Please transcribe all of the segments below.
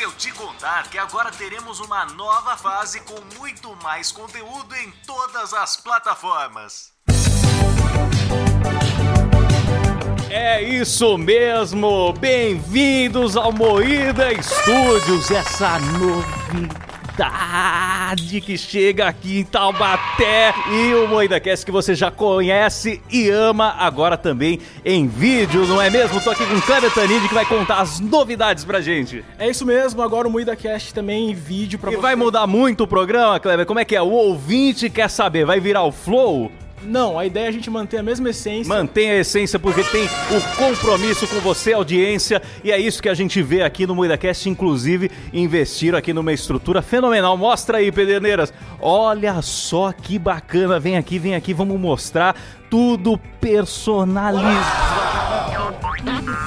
eu te contar que agora teremos uma nova fase com muito mais conteúdo em todas as plataformas. É isso mesmo! Bem-vindos ao Moída Studios, essa novidade que chega aqui em Taubaté e o Moída Cast que você já conhece e ama agora também em vídeo, não é mesmo? Tô aqui com o Kleber Tanid que vai contar as novidades pra gente. É isso mesmo, agora o Moída Cast também em vídeo pra E você. vai mudar muito o programa, Kleber? Como é que é? O ouvinte quer saber, vai virar o Flow? Não, a ideia é a gente manter a mesma essência. Mantenha a essência porque tem o compromisso com você, audiência, e é isso que a gente vê aqui no MoidaCast, inclusive investiram aqui numa estrutura fenomenal. Mostra aí, Pederneiras. Olha só que bacana. Vem aqui, vem aqui, vamos mostrar tudo personalizado.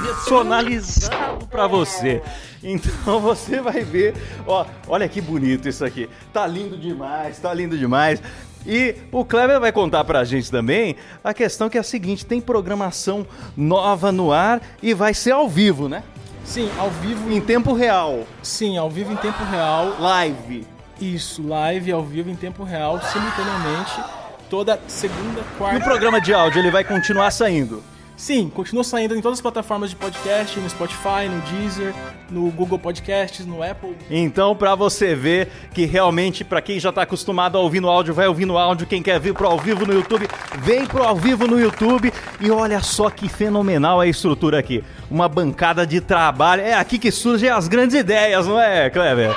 Personalizado pra você. Então você vai ver, ó, olha que bonito isso aqui. Tá lindo demais, tá lindo demais. E o Kleber vai contar pra gente também a questão que é a seguinte: tem programação nova no ar e vai ser ao vivo, né? Sim, ao vivo. Em tempo real. Sim, ao vivo em tempo real. Live. Isso, live ao vivo em tempo real, simultaneamente, toda segunda, E quarta. o programa de áudio ele vai continuar saindo. Sim, continua saindo em todas as plataformas de podcast, no Spotify, no Deezer, no Google Podcasts, no Apple. Então, pra você ver que realmente, pra quem já tá acostumado a ouvir no áudio, vai ouvir no áudio. Quem quer vir pro ao vivo no YouTube, vem pro ao vivo no YouTube. E olha só que fenomenal a estrutura aqui. Uma bancada de trabalho. É aqui que surgem as grandes ideias, não é, Kleber?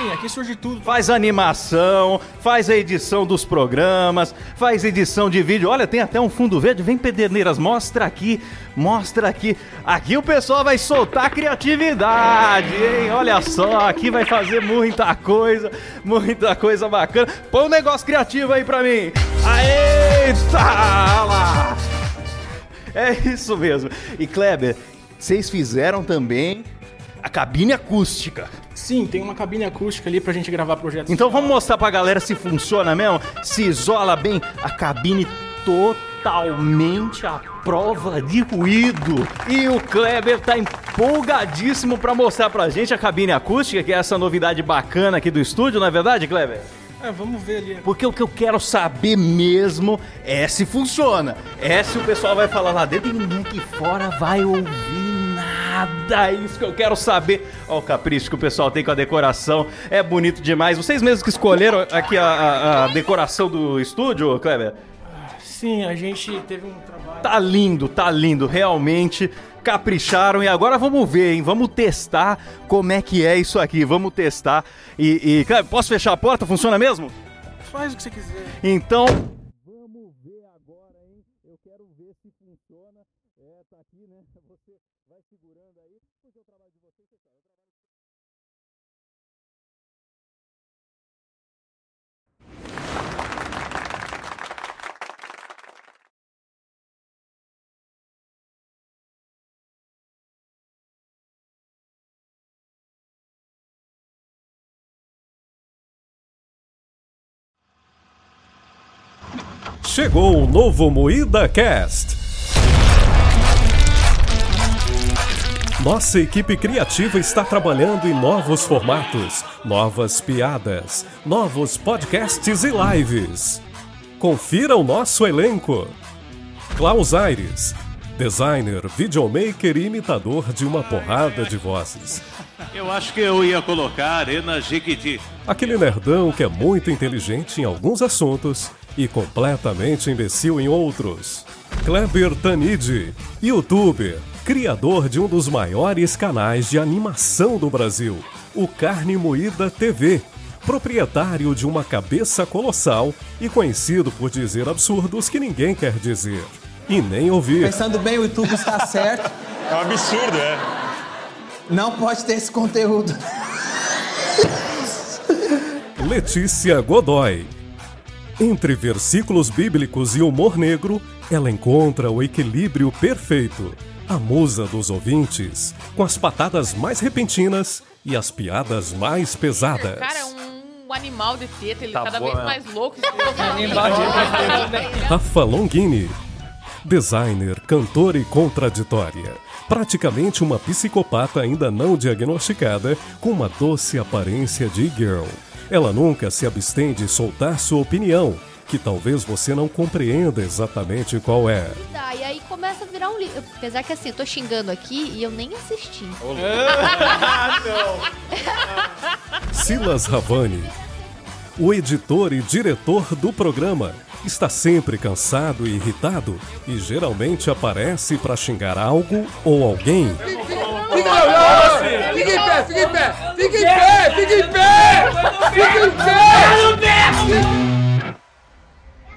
Sim, aqui surge tudo. Faz animação, faz a edição dos programas, faz edição de vídeo. Olha, tem até um fundo verde. Vem, Pederneiras, mostra aqui, mostra aqui. Aqui o pessoal vai soltar criatividade, hein? Olha só, aqui vai fazer muita coisa, muita coisa bacana. Põe um negócio criativo aí pra mim. Eita! lá! É isso mesmo. E Kleber, vocês fizeram também a cabine acústica. Sim, tem uma cabine acústica ali pra gente gravar projetos. Então vamos mostrar pra galera se funciona mesmo, se isola bem a cabine totalmente à prova de ruído. E o Kleber tá empolgadíssimo pra mostrar pra gente a cabine acústica, que é essa novidade bacana aqui do estúdio, não é verdade, Kleber? É, vamos ver ali. Porque o que eu quero saber mesmo é se funciona. É se o pessoal vai falar lá dentro e ninguém aqui fora vai ouvir nada. É isso que eu quero saber. Olha o capricho que o pessoal tem com a decoração. É bonito demais. Vocês mesmos que escolheram aqui a, a- a decoração do estúdio, Kleber? Sim, a gente teve um trabalho. Tá lindo, tá lindo. Realmente capricharam. E agora vamos ver, hein? Vamos testar como é que é isso aqui. Vamos testar. E, e Kleber, posso fechar a porta? Funciona mesmo? Faz o que você quiser. Então. Vamos ver agora, hein? Eu quero ver se funciona. É, tá aqui, né? Você vai segurando aí, porque o trabalho de vocês, o trabalho. Chegou o novo Moída Cast. Nossa equipe criativa está trabalhando em novos formatos, novas piadas, novos podcasts e lives. Confira o nosso elenco: Klaus Aires, designer, videomaker e imitador de uma porrada de vozes. Eu acho que eu ia colocar Arena Jequiti. Aquele nerdão que é muito inteligente em alguns assuntos e completamente imbecil em outros. Kleber Tanid, youtuber, criador de um dos maiores canais de animação do Brasil, o Carne Moída TV, proprietário de uma cabeça colossal e conhecido por dizer absurdos que ninguém quer dizer e nem ouvir. Pensando bem, o YouTube está certo. É um absurdo, é. Não pode ter esse conteúdo. Letícia Godoy. Entre versículos bíblicos e humor negro, ela encontra o equilíbrio perfeito. A musa dos ouvintes, com as patadas mais repentinas e as piadas mais pesadas. Cara, é um, um animal de teta, ele Tá cada bom, vez é. mais louco. Animal de teta, né? Rafa Longini. Designer, cantora e contraditória. Praticamente uma psicopata ainda não diagnosticada com uma doce aparência de girl. Ela nunca se abstém de soltar sua opinião, que talvez você não compreenda exatamente qual é. Começa a virar um livro. Apesar que assim, eu tô xingando aqui e eu nem assisti. Silas Ravani, o editor e diretor do programa, está sempre cansado e irritado e geralmente aparece para xingar algo ou alguém. Fica em pé, fica em pé! Fica em pé, fica em pé! Fica em pé!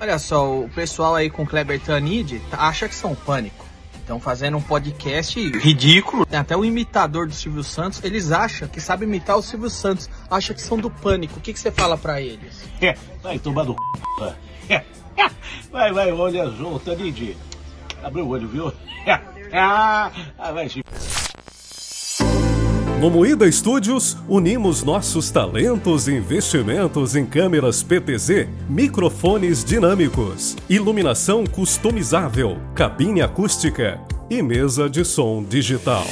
Olha só, o pessoal aí com Kleber Tanid acha que são pânico. Estão fazendo um podcast ridículo. Tem até o imitador do Silvio Santos. Eles acham que sabe imitar o Silvio Santos. Acha que são do pânico. O que, que você fala pra eles? É, vai tomar no c... É, é. Vai, vai, olha azul, Tanide. Abriu o olho, viu? É, ah, ah, vai se... No Moída Studios, unimos nossos talentos e investimentos em câmeras PTZ, microfones dinâmicos, iluminação customizável, cabine acústica e mesa de som digital.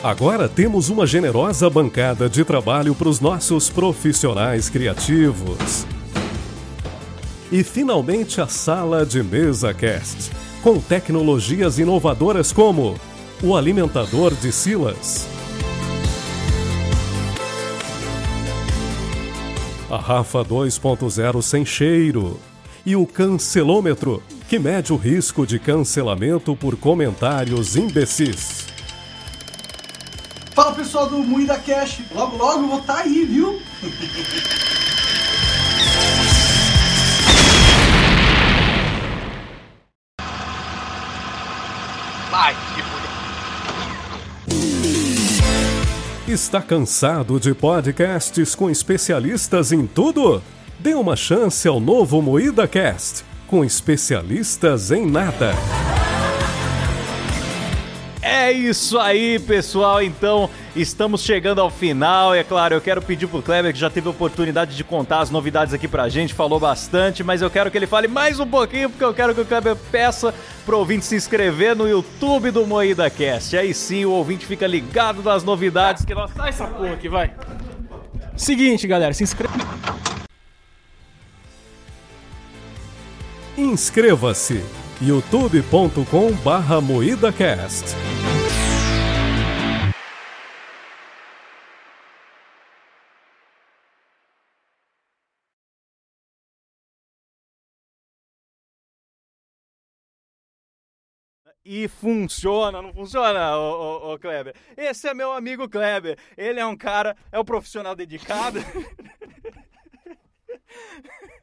Agora temos uma generosa bancada de trabalho para os nossos profissionais criativos. E finalmente a sala de mesa cast com tecnologias inovadoras como o alimentador de Silas, a Rafa 2.0 sem cheiro e o cancelômetro, que mede o risco de cancelamento por comentários imbecis. Fala pessoal do Moída Cash, logo logo vou estar aí, viu? Está cansado de podcasts com especialistas em tudo? Dê uma chance ao novo Moída Cast, com especialistas em nada. É isso aí, pessoal. Então, estamos chegando ao final. E é claro, eu quero pedir pro Kleber, que já teve a oportunidade de contar as novidades aqui pra gente, falou bastante, mas eu quero que ele fale mais um pouquinho, porque eu quero que o Kleber peça pro ouvinte se inscrever no YouTube do Moída Cast. Aí sim, o ouvinte fica ligado nas novidades que nós. Sai essa porra aqui, vai. Seguinte, galera, se inscreve. Inscreva-se youtube.com barra moídacast. E funciona, não funciona, ô, ô, ô, Kleber? Esse é meu amigo Kleber. Ele é um cara, é um profissional dedicado.